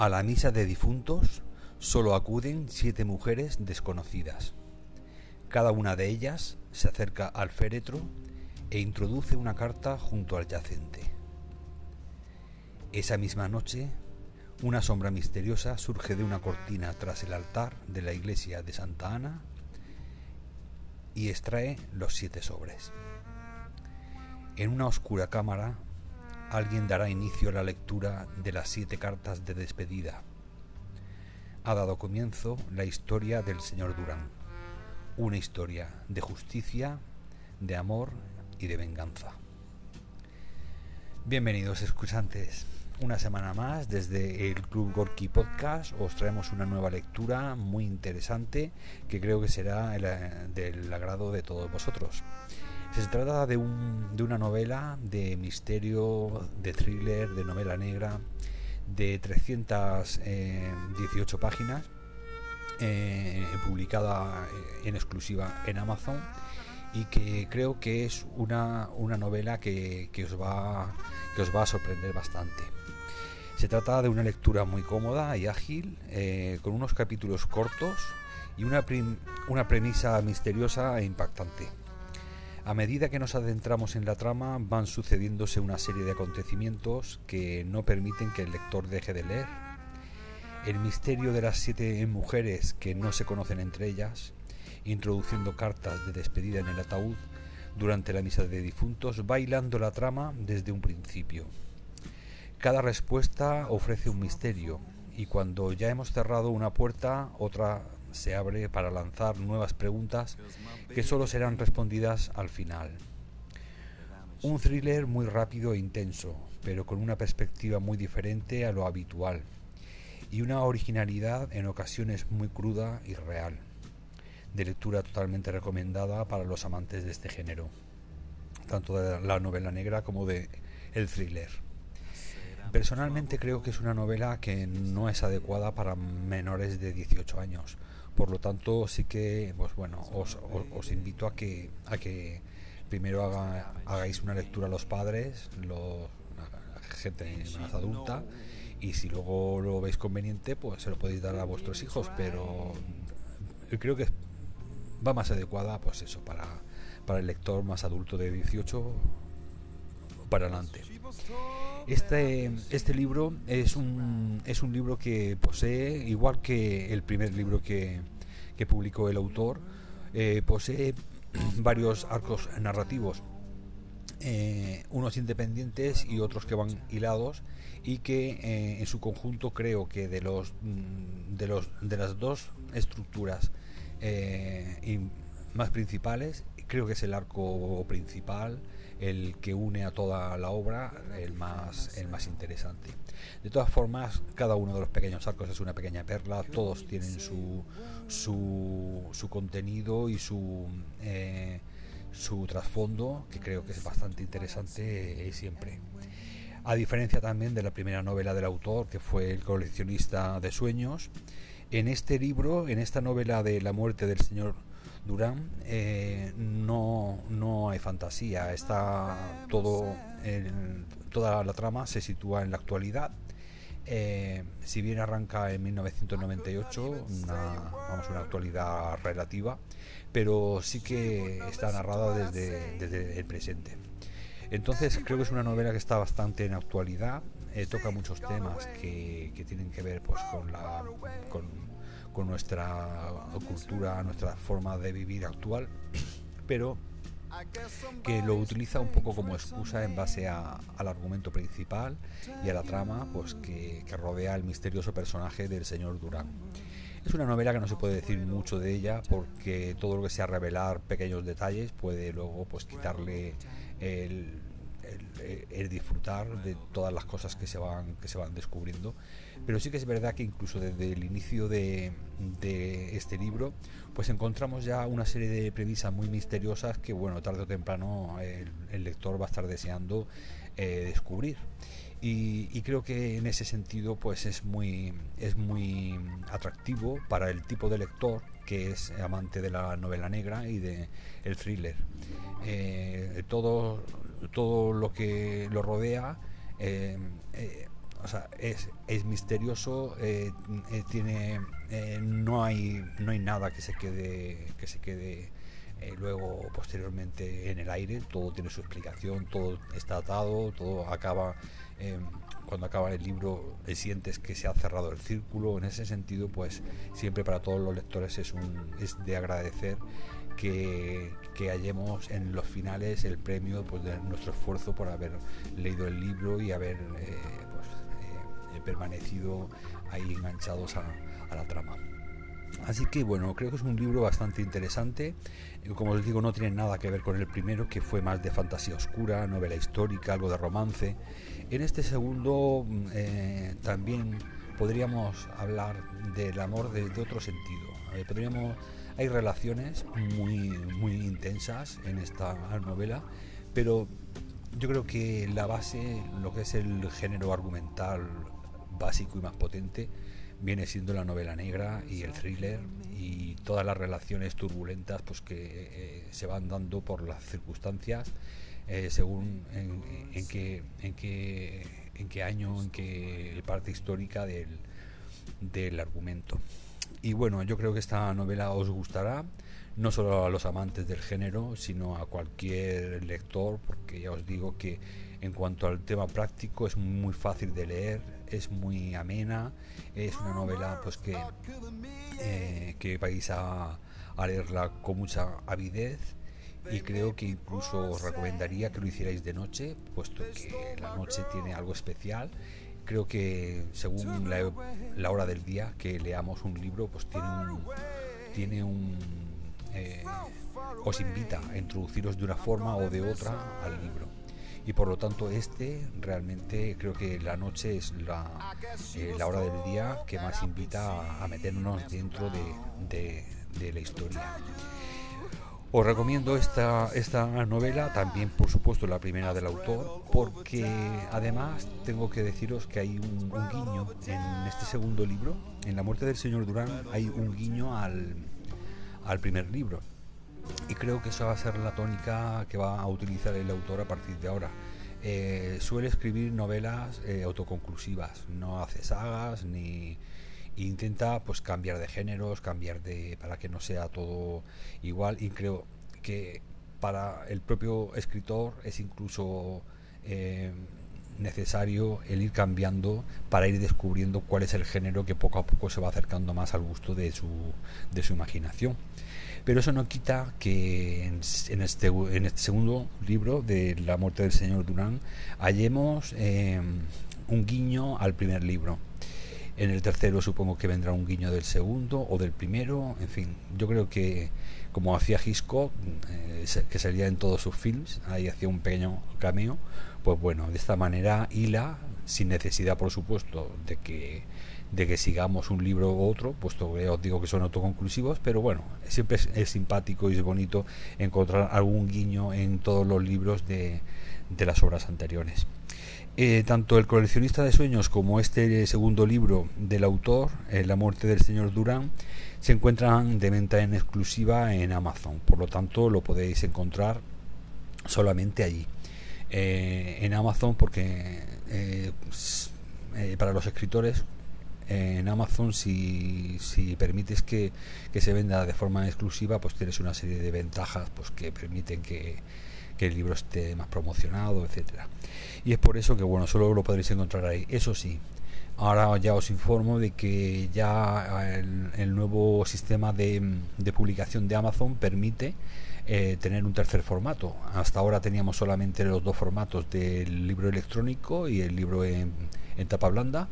A la misa de difuntos solo acuden siete mujeres desconocidas. Cada una de ellas se acerca al féretro e introduce una carta junto al yacente. Esa misma noche, una sombra misteriosa surge de una cortina tras el altar de la iglesia de Santa Ana y extrae los siete sobres. En una oscura cámara alguien dará inicio a la lectura de las siete cartas de despedida. Ha dado comienzo la historia del señor Durán, una historia de justicia, de amor y de venganza. Bienvenidos escuchantes, una semana más desde el Club Gorky Podcast os traemos una nueva lectura muy interesante que creo que será del agrado de todos vosotros. Se trata de, una novela de misterio, de thriller, de novela negra, de 318 eh, páginas, eh, publicada eh, en exclusiva en Amazon y que creo que es una, novela que, os va, que os va a sorprender bastante. Se trata de una lectura muy cómoda y ágil, con unos capítulos cortos y una, una premisa misteriosa e impactante. A medida que nos adentramos en la trama van sucediéndose una serie de acontecimientos que no permiten que el lector deje de leer. El misterio de las siete mujeres que no se conocen entre ellas, introduciendo cartas de despedida en el ataúd durante la misa de difuntos, bailando la trama desde un principio. Cada respuesta ofrece un misterio y cuando ya hemos cerrado una puerta, otra se abre para lanzar nuevas preguntas que solo serán respondidas al final. Un thriller muy rápido e intenso, pero con una perspectiva muy diferente a lo habitual, y una originalidad en ocasiones muy cruda y real, de lectura totalmente recomendada para los amantes de este género, tanto de la novela negra como de el thriller. Personalmente creo que es una novela que no es adecuada para menores de 18 años, por lo tanto, sí que, pues bueno, os, invito a que, a que primero hagáis una lectura a los padres, los, la gente más adulta, y si luego lo veis conveniente, pues se lo podéis dar a vuestros hijos, pero creo que va más adecuada, pues eso, para, para el lector más adulto de 18 para adelante. Este, este libro es un, es un libro que posee, igual que el primer libro que, publicó el autor, eh, posee varios arcos narrativos, eh, unos independientes y otros que van hilados y que eh, en su conjunto creo que de los de los de las dos estructuras más principales creo que es el arco principal el que une a toda la obra, el más, el más interesante. De todas formas, cada uno de los pequeños arcos es una pequeña perla, todos tienen su, su, contenido y su, eh, su trasfondo, que creo que es bastante interesante eh, siempre. A diferencia también de la primera novela del autor, que fue El coleccionista de sueños, en este libro, en esta novela de la muerte del señor Durán eh, no, no hay fantasía, está todo, toda la trama se sitúa en la actualidad. Eh, si bien arranca en 1998, una, vamos, una actualidad relativa, pero sí que está narrada desde, desde el presente. Entonces creo que es una novela que está bastante en actualidad, eh, toca muchos temas que, que, tienen que ver pues, con, la, con con nuestra cultura, nuestra forma de vivir actual, pero que lo utiliza un poco como excusa en base al argumento principal y a la trama pues que, rodea el misterioso personaje del señor Durán. Es una novela que no se puede decir mucho de ella porque todo lo que sea revelar pequeños detalles puede luego pues quitarle el, el, disfrutar de todas las cosas que se van que se van descubriendo. Pero sí que es verdad que incluso desde el inicio de, este libro pues encontramos ya una serie de premisas muy misteriosas que bueno tarde o temprano el, lector va a estar deseando eh, descubrir. Y, creo que en ese sentido pues es muy es muy atractivo para el tipo de lector que es amante de la novela negra y de el thriller. Eh, todo todo lo que lo rodea eh, sea, es, es misterioso, eh, eh, tiene, no hay, no hay nada que se quede, que se quede luego posteriormente en el aire, todo tiene su explicación, todo está atado, todo acaba cuando acaba el libro sientes que se ha cerrado el círculo. En ese sentido, pues siempre para todos los lectores es, un, es de agradecer que, que hallemos en los finales el premio pues, de nuestro esfuerzo por haber leído el libro y haber eh, pues, eh, permanecido ahí enganchados a, a la trama. Así que bueno, creo que es un libro bastante interesante. Como os digo, no tiene nada que ver con el primero, que fue más de fantasía oscura, novela histórica, algo de romance. En este segundo mm, eh, también podríamos hablar del amor desde otro sentido. Eh, podríamos, hay relaciones muy, muy intensas en esta novela, pero yo creo que la base, lo que es el género argumental básico y más potente, viene siendo la novela negra y el thriller y todas las relaciones turbulentas pues que eh, se van dando por las circunstancias eh, según en, qué, en, qué, en qué año, en qué parte histórica del, del argumento. Y bueno, yo creo que esta novela os gustará, no solo a los amantes del género, sino a cualquier lector, porque ya os digo que en cuanto al tema práctico es muy fácil de leer, es muy amena, es una novela pues que, eh, que vais a, a leerla con mucha avidez y creo que incluso os recomendaría que lo hicierais de noche, puesto que la noche tiene algo especial. Creo que según la, hora del día que leamos un libro, pues tiene un, tiene un eh, os invita a introduciros de una forma o de otra al libro. Y por lo tanto este realmente creo que la noche es la, eh, la hora del día que más invita a, meternos dentro de, de la historia. Os recomiendo esta, esta novela, también por supuesto la primera del autor, porque además tengo que deciros que hay un, guiño en este segundo libro, en La muerte del señor Durán, hay un guiño al, al primer libro. Y creo que esa va a ser la tónica que va a utilizar el autor a partir de ahora. Eh, suele escribir novelas eh, autoconclusivas, no hace sagas ni intenta pues cambiar de géneros, cambiar de para que no sea todo igual y creo que para el propio escritor es incluso eh, necesario el ir cambiando para ir descubriendo cuál es el género que poco a poco se va acercando más al gusto de su, de su imaginación. Pero eso no quita que en, este, en este segundo libro de La muerte del señor Durán hallemos eh, un guiño al primer libro en el tercero supongo que vendrá un guiño del segundo o del primero. En fin, yo creo que como hacía Hitchcock, eh, que salía en todos sus films, ahí hacía un pequeño cameo, pues bueno, de esta manera hila, sin necesidad por supuesto de que de que sigamos un libro u otro, puesto que os digo que son autoconclusivos, pero bueno, siempre es, simpático y es bonito encontrar algún guiño en todos los libros de, de las obras anteriores. Eh, tanto el coleccionista de sueños como este segundo libro del autor, eh, La muerte del señor Durán, se encuentran de venta en exclusiva en Amazon. Por lo tanto, lo podéis encontrar solamente allí. Eh, en Amazon porque para los escritores en Amazon si, si permites que, que, se venda de forma exclusiva pues tienes una serie de ventajas pues que permiten que, que el libro esté más promocionado, etcétera. Y es por eso que bueno, solo lo podréis encontrar ahí. Eso sí, ahora ya os informo de que ya el, nuevo sistema de, publicación de Amazon permite eh, tener un tercer formato. Hasta ahora teníamos solamente los dos formatos del libro electrónico y el libro en tapa blanda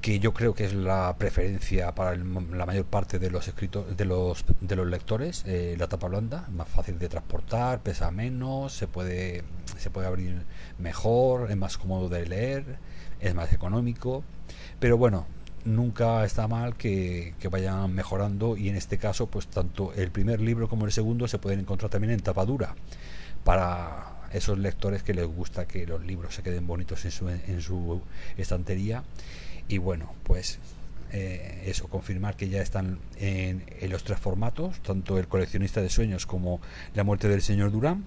que yo creo que es la preferencia para la mayor parte de los escritos de los de los lectores eh, la tapa blanda más fácil de transportar pesa menos se puede se puede abrir mejor es más cómodo de leer es más económico. Pero bueno nunca está mal que, que vayan mejorando y en este caso pues tanto el primer libro como el segundo se pueden encontrar también en tapa dura. Para esos lectores que les gusta que los libros se queden bonitos en su, en su estantería y bueno, pues eh, eso, confirmar que ya están en, los tres formatos, tanto el coleccionista de sueños como la muerte del señor Durán.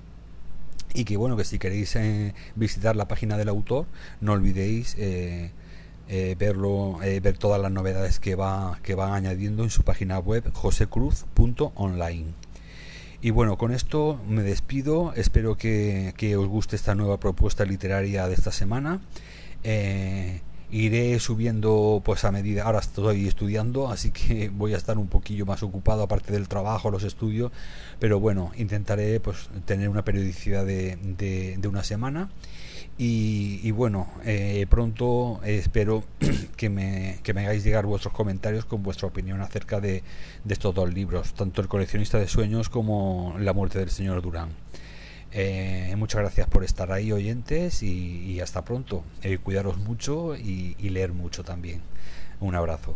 y que bueno que si queréis eh, visitar la página del autor no olvidéis eh, verlo ver todas las novedades que va que va añadiendo en su página web josecruz.online y bueno con esto me despido. Espero que, que os guste esta nueva propuesta literaria de esta semana iré subiendo pues a medida. Ahora estoy estudiando así que voy a estar un poquillo más ocupado aparte del trabajo los estudios. Pero bueno intentaré pues tener una periodicidad de, de, una semana. Y, bueno eh, pronto espero que me, que me hagáis llegar vuestros comentarios con vuestra opinión acerca de, de estos dos libros tanto el coleccionista de sueños como la muerte del señor Durán eh, muchas gracias por estar ahí oyentes y, hasta pronto. Eh, cuidaros mucho y leer mucho también. Un abrazo.